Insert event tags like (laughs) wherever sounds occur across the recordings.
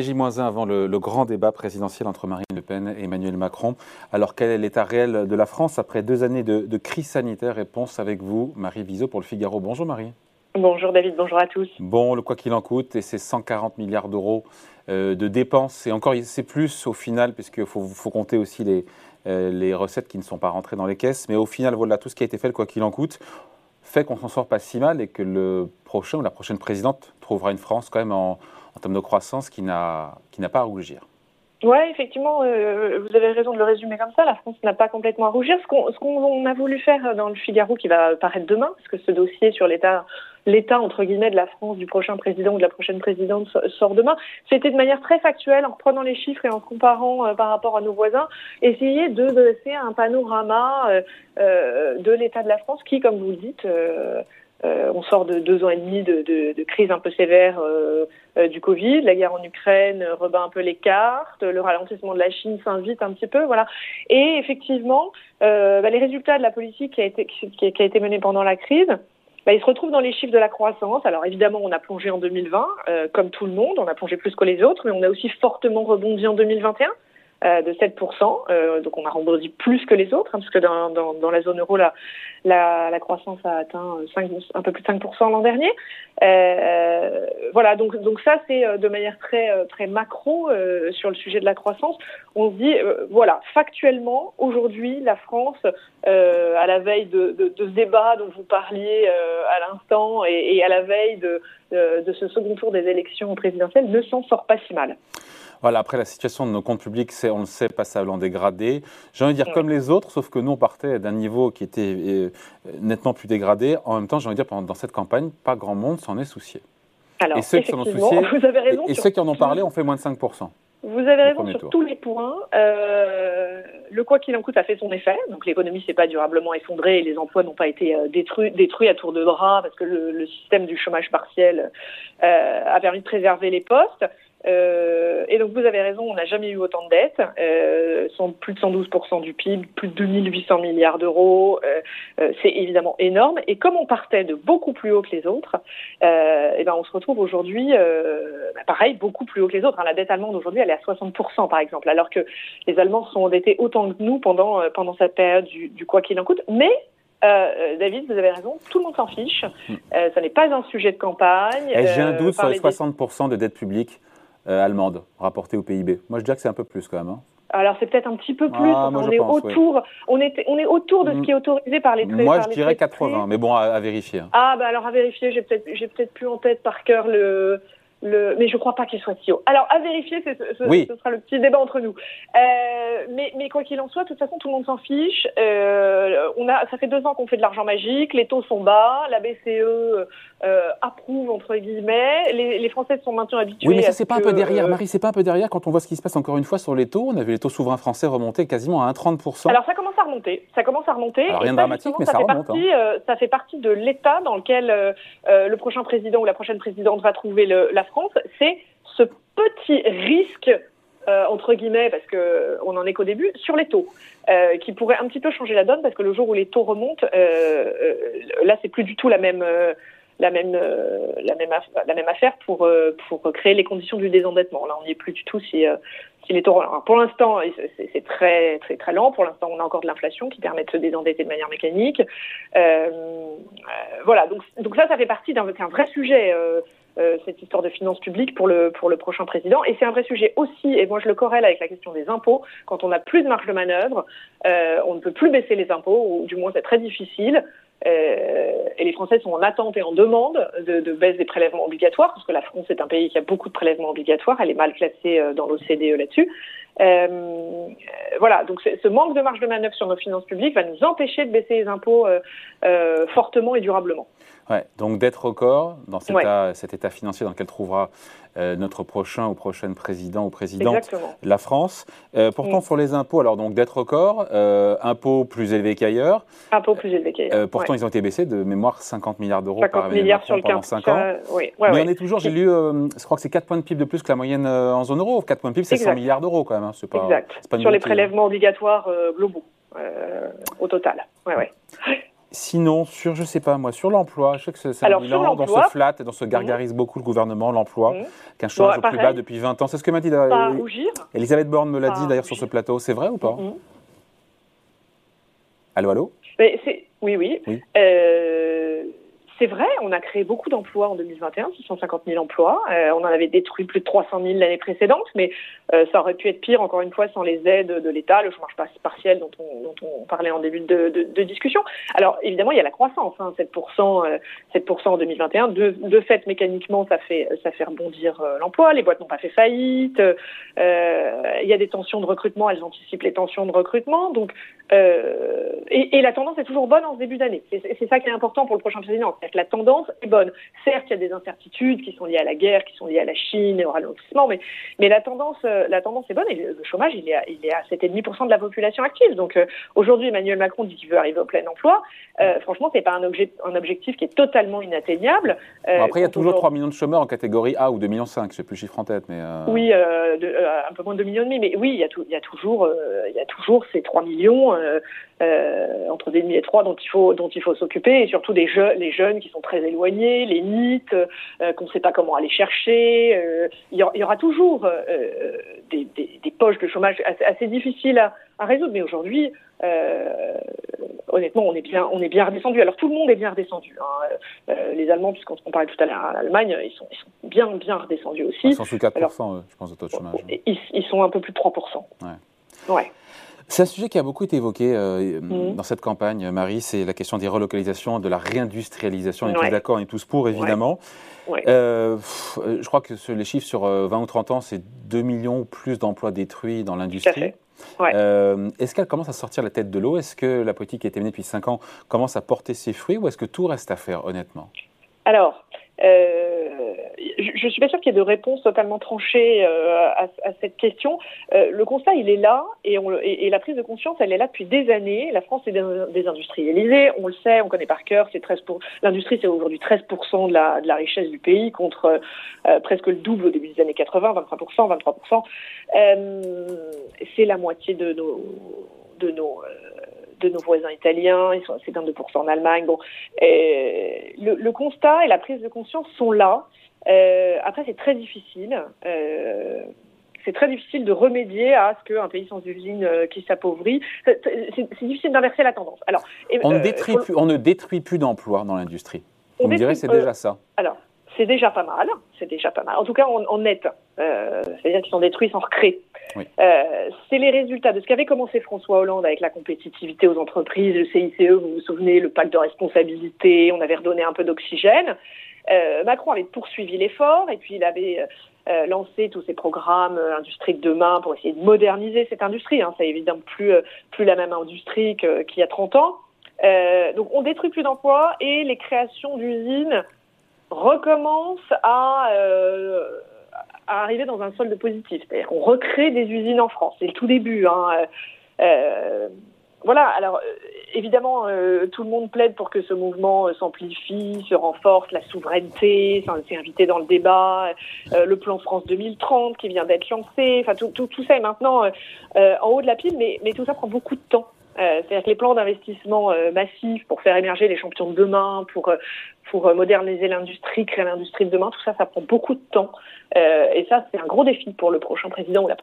J-1 avant le, grand débat présidentiel entre Marine Le Pen et Emmanuel Macron. Alors quel est l'état réel de la France après deux années de, crise sanitaire? Réponse avec vous, Marie Viseau pour le Figaro. Bonjour Marie. Bonjour David, bonjour à tous. Bon, le quoi qu'il en coûte et ses 140 milliards d'euros euh, de dépenses. Et encore, c'est plus au final, puisqu'il faut, faut, compter aussi les, euh, les recettes qui ne sont pas rentrées dans les caisses. Mais au final, voilà, tout ce qui a été fait, le quoi qu'il en coûte, fait qu'on s'en sort pas si mal et que le prochain ou la prochaine présidente trouvera une France quand même en, en termes de croissance qui n'a pas à rougir. Oui, effectivement, euh, vous avez raison de le résumer comme ça. La France n'a pas complètement à rougir. Ce qu'on a voulu faire dans le Figaro, qui va paraître demain, parce que ce dossier sur l'état, l'état entre guillemets de la France du prochain président ou de la prochaine présidente sort demain, c'était de manière très factuelle, en reprenant les chiffres et en comparant euh, par rapport à nos voisins, essayer de dresser un panorama euh, de l'état de la France, qui, comme vous le dites, euh, on sort de deux ans et demi de, de, de crise un peu sévère euh, euh, du Covid, la guerre en Ukraine rebat un peu les cartes, le ralentissement de la Chine s'invite un petit peu, voilà. Et effectivement, bah, les résultats de la politique qui a été, qui, été menée pendant la crise, bah, ils se retrouvent dans les chiffres de la croissance. Alors évidemment, on a plongé en 2020, comme tout le monde, on a plongé plus que les autres, mais on a aussi fortement rebondi en 2021. Euh, de 7%. Euh, donc on a rebondi plus que les autres, hein, parce que dans, la zone euro, la, la, croissance a atteint 5, un peu plus de 5% l'an dernier. Euh, voilà, donc, donc ça c'est de manière très, très macro sur le sujet de la croissance. On se dit, voilà, factuellement, aujourd'hui, la France, à la veille de, ce débat dont vous parliez à l'instant et, à la veille de ce second tour des élections présidentielles, ne s'en sort pas si mal. Voilà, après, la situation de nos comptes publics, c'est, on le sait, passable en dégradé. J'ai envie de dire comme les autres, sauf que nous, on partait d'un niveau qui était euh, nettement plus dégradé. En même temps, j'ai envie de dire, pendant, dans cette campagne, pas grand monde s'en est soucié. Alors, et ceux qui s'en ont soucié, vous avez raison et, ceux qui en ont parlé ont fait moins de 5%. Vous avez raison sur tous les points. Euh, le quoi qu'il en coûte a fait son effet. Donc l'économie s'est pas durablement effondrée et les emplois n'ont pas été euh, détruits, détruits à tour de bras parce que le, le système du chômage partiel euh, a permis de préserver les postes. Euh, et donc vous avez raison, on n'a jamais eu autant de dettes, euh, sont plus de 112% du PIB, plus de 2800 milliards d'euros, euh, euh, c'est évidemment énorme. Et comme on partait de beaucoup plus haut que les autres, et ben on se retrouve aujourd'hui, bah, pareil, beaucoup plus haut que les autres. Hein. La dette allemande aujourd'hui, elle est à 60% par exemple, alors que les Allemands sont endettés autant que nous pendant pendant cette période du, du quoi qu'il en coûte. Mais euh, David, vous avez raison, tout le monde s'en fiche. Hmm. Euh, ça n'est pas un sujet de campagne. J'ai un doute sur les 60% de dette publique. Euh, allemande rapportée au PIB. Moi, je dirais que c'est un peu plus quand même. Hein. Alors c'est peut-être un petit peu plus. Ah, on, est autour, on, est, on est autour de ce mm. qui est autorisé par les traités. Moi je dirais 80, mais bon à, vérifier. Hein. Ah bah alors à vérifier, j'ai peut-être j'ai peut-être plus en tête par cœur le mais je ne crois pas qu'il soit si haut. Alors, à vérifier, ce, ce, sera le petit débat entre nous. Euh, mais, mais, quoi qu'il en soit, de toute façon, tout le monde s'en fiche. Euh, on a, ça fait deux ans qu'on fait de l'argent magique, les taux sont bas, la BCE euh, approuve, entre guillemets, les, les, Français sont maintenant habitués. Oui, mais ça, c'est pas un peu derrière, Marie, c'est pas un peu derrière quand on voit ce qui se passe encore une fois sur les taux. On a vu les taux souverains français remonter quasiment à 1,30%. Alors, ça commence à remonter. Ça commence à remonter. Alors, rien de dramatique, mais ça, remonte. Partie, hein. ça fait partie de l'état dans lequel le prochain président ou la prochaine présidente va trouver le, la C'est ce petit risque euh, entre guillemets, parce que on en est qu'au début, sur les taux, euh, qui pourrait un petit peu changer la donne, parce que le jour où les taux remontent, euh, là c'est plus du tout la même la même la même affaire pour pour créer les conditions du désendettement. Là on n'y est plus du tout si si les taux. Alors, pour l'instant c'est très très très lent. Pour l'instant on a encore de l'inflation qui permet de se désendetter de manière mécanique. voilà donc donc ça ça fait partie d'un un vrai sujet euh, cette histoire de finances publiques pour le, pour le prochain président. Et c'est un vrai sujet aussi, et moi je le corrèle avec la question des impôts. Quand on n'a plus de marge de manœuvre, euh, on ne peut plus baisser les impôts, ou du moins c'est très difficile. Euh, et les Français sont en attente et en demande de, de, baisse des prélèvements obligatoires, parce que la France est un pays qui a beaucoup de prélèvements obligatoires, elle est mal classée euh, dans l'OCDE là-dessus. Euh, voilà, donc ce manque de marge de manœuvre sur nos finances publiques va nous empêcher de baisser les impôts fortement et durablement. Ouais, donc d'être record dans cet, état, cet, état, financier dans lequel trouvera euh, notre prochain ou prochaine président ou présidente la France. Euh, pourtant, mm. sur les impôts, alors donc d'être record, euh, impôts plus élevés qu'ailleurs. Impôts plus élevés qu'ailleurs. Euh, pourtant, ils ont été baissés de mémoire 50 milliards d'euros par milliards sur le pendant 5 ans. Oui. Mais on est toujours, j'ai lu, je crois que c'est 4 points de PIB de plus que la moyenne en zone euro. 4 points de PIB, c'est 100 milliards d'euros quand même. Hein. Pas, exact. Pas sur les hein. prélèvements obligatoires globaux au total. Ouais, ouais. (laughs) Sinon, sur, je sais pas moi, sur l'emploi, je sais que c'est un bilan dans ce flat et dans ce gargarise beaucoup le gouvernement, l'emploi, mmh. qu'un chômage au plus bas depuis 20 ans. C'est ce que m'a dit euh, Elisabeth Borne me l'a dit d'ailleurs sur ce plateau. C'est vrai ou pas? Mmh. Allô, allô? Mais Oui, oui. oui. Euh, c'est vrai, on a créé beaucoup d'emplois en 2021, 650 000 emplois. Euh, on en avait détruit plus de 300 000 l'année précédente, mais euh, ça aurait pu être pire, encore une fois, sans les aides de l'État, le chômage partiel dont on, parlait en début de, discussion. Alors, évidemment, il y a la croissance, hein, 7%, euh, 7 en 2021. De, fait, mécaniquement, ça fait, ça fait rebondir euh, l'emploi. Les boîtes n'ont pas fait faillite. il y a des tensions de recrutement, elles anticipent les tensions de recrutement. Donc, et, et, la tendance est toujours bonne en ce début d'année. C'est ça qui est important pour le prochain président la tendance est bonne. Certes, il y a des incertitudes qui sont liées à la guerre, qui sont liées à la Chine et au ralentissement, mais, mais la, tendance, euh, la tendance est bonne et le chômage, il est à, il est à 7,5% de la population active. Donc euh, aujourd'hui, Emmanuel Macron dit qu'il veut arriver au plein emploi. Euh, franchement, c'est pas un, objet, un objectif qui est totalement inatteignable. après, il y a toujours 3 millions de chômeurs en catégorie A ou 2,5 millions, je ne sais plus le chiffre en tête. Mais Oui, de, un peu moins de 2 millions et demi, mais oui, il y a, il y a, toujours, il y a toujours ces 3 millions euh, entre des demi et trois dont il faut dont il faut s'occuper et surtout des jeunes les jeunes qui sont très éloignés, les mythes euh, qu'on ne sait pas comment aller chercher. Euh, il, y aura, toujours des, des, poches de chômage assez, difficiles à, à, résoudre, mais aujourd'hui. honnêtement, on est bien, on est bien redescendu. Alors tout le monde est bien redescendu. Hein. les Allemands, puisqu'on parlait tout à l'heure à l'Allemagne, ils sont, ils sont bien, bien redescendus aussi. Ils sont sous 4 je pense, de taux de chômage. Ils, ils, sont un peu plus de 3 Ouais. ouais. C'est un sujet qui a beaucoup été évoqué euh, mmh. dans cette campagne, Marie, c'est la question des relocalisations, de la réindustrialisation. On est tous d'accord, on est tous pour, évidemment. Euh, je crois que les chiffres sur 20 euh, ou 30 ans, c'est 2 millions ou plus d'emplois détruits dans l'industrie. est-ce qu'elle commence à sortir la tête de l'eau? Est-ce que la politique qui a été menée depuis 5 ans commence à porter ses fruits ou est-ce que tout reste à faire, honnêtement? Alors, euh, je ne suis pas sûre qu'il y ait de réponse totalement tranchée euh, à, cette question. Euh, le constat, il est là, et, la prise de conscience, elle est là depuis des années. La France est désindustrialisée, on le sait, on connaît par cœur. C'est 13 pour... L'industrie, c'est aujourd'hui 13% de la, de la richesse du pays, contre euh, presque le double au début des années 80, 25%, 23%. c'est la moitié de nos de nos de nos voisins italiens, ils sont c'est 22% en Allemagne. Bon, le, le, constat et la prise de conscience sont là. Euh, après, c'est très difficile. Euh, c'est très difficile de remédier à ce qu'un pays sans usine euh, qui s'appauvrit. C'est difficile d'inverser la tendance. Alors, on, ne détruit plus, on ne détruit plus d'emplois dans l'industrie. On, me dirait c'est déjà ça. Alors, c'est déjà pas mal. C'est déjà pas mal. En tout cas, en, net. C'est-à-dire qu'ils sont détruits sans recréer. Euh, c'est les résultats de ce qu'avait commencé François Hollande avec la compétitivité aux entreprises, le CICE, vous vous souvenez, le pacte de responsabilité, on avait redonné un peu d'oxygène. Euh, Macron avait poursuivi l'effort et puis il avait euh, lancé tous ces programmes industrie de demain pour essayer de moderniser cette industrie. Hein. C'est évidemment plus, plus la même industrie qu'il y a 30 ans. donc on détruit plus d'emplois et les créations d'usines recommencent à à arriver dans un solde positif. C'est-à-dire qu'on recrée des usines en France. C'est le tout début. Hein. Euh, euh voilà, alors euh, évidemment, euh, tout le monde plaide pour que ce mouvement s'amplifie, se renforce, la souveraineté, c'est invité dans le débat, le plan France 2030 qui vient d'être lancé, enfin tout, tout, ça est maintenant en haut de la pile, mais tout ça prend beaucoup de temps. C'est-à-dire que les plans d'investissement massifs pour faire émerger les champions de demain, pour, pour moderniser l'industrie, créer l'industrie de demain, tout ça, ça prend beaucoup de temps. Euh, et ça, c'est un gros défi pour le prochain président ou la,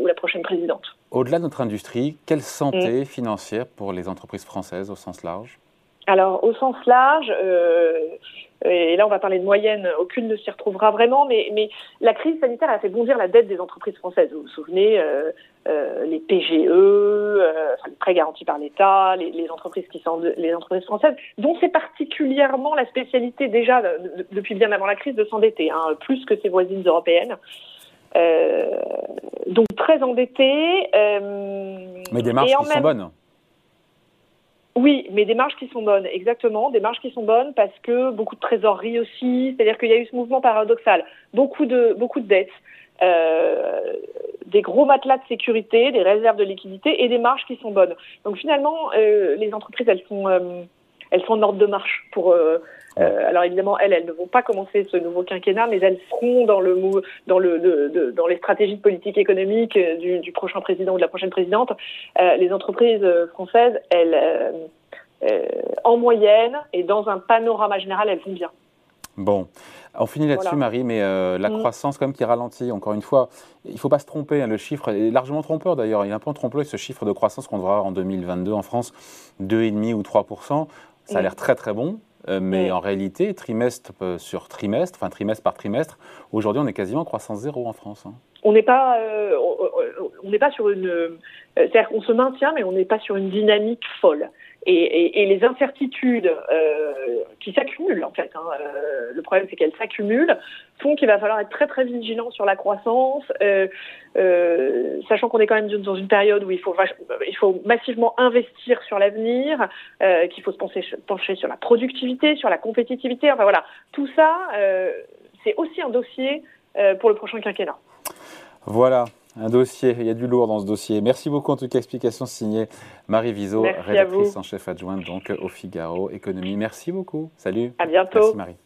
ou la prochaine présidente. Au-delà de notre industrie, quelle santé mm. financière pour les entreprises françaises au sens large? Alors, au sens large, euh, et là on va parler de moyenne, aucune ne s'y retrouvera vraiment, mais, mais la crise sanitaire a fait bondir la dette des entreprises françaises. Vous vous souvenez, euh, euh, les PGE, enfin, les prêts garantis par l'État, les, les, entreprises qui sont les entreprises françaises, dont c'est particulièrement la spécialité déjà depuis bien avant la crise de s'endetter, hein, plus que ses voisines européennes. Donc très endettées. mais des marges qui sont bonnes. Oui, mais des marges qui sont bonnes, exactement, des marges qui sont bonnes parce que beaucoup de trésorerie aussi, c'est-à-dire qu'il y a eu ce mouvement paradoxal, beaucoup de beaucoup de dettes, euh, des gros matelas de sécurité, des réserves de liquidité et des marges qui sont bonnes. Donc finalement, euh, les entreprises elles sont euh, elles sont en ordre de marche pour euh, euh, alors évidemment, elles, elles ne vont pas commencer ce nouveau quinquennat, mais elles seront dans le dans le dans les stratégies de politique économique euh, du, du, prochain président ou de la prochaine présidente. Euh, les entreprises françaises, elles en moyenne et dans un panorama général, elles vont bien. Bon, on finit là-dessus, Marie, mais la mm. croissance quand même qui ralentit, encore une fois, il ne faut pas se tromper, hein, le chiffre est largement trompeur d'ailleurs, il est un peu trompeur ce chiffre de croissance qu'on devra avoir en 2022 en France, 2,5 ou 3 ça a l'air très très bon, euh, mais en réalité, trimestre euh, sur trimestre, enfin trimestre par trimestre, aujourd'hui, on est quasiment en croissance zéro en France. Hein. On n'est pas, euh, on n'est pas sur une, c'est-à-dire qu'on se maintient, mais on n'est pas sur une dynamique folle. Et, les incertitudes qui s'accumulent, en fait, hein, le problème c'est qu'elles s'accumulent, font qu'il va falloir être très très vigilant sur la croissance, sachant qu'on est quand même dans une période où il faut, il faut massivement investir sur l'avenir, qu'il faut se pencher, pencher sur la productivité, sur la compétitivité. Enfin voilà, tout ça, c'est aussi un dossier pour le prochain quinquennat. Voilà, un dossier, il y a du lourd dans ce dossier. Merci beaucoup en tout cas, explication signée Marie Viseau, rédactrice en chef adjointe donc au Figaro Économie. Merci beaucoup. Salut. À bientôt. Merci Marie.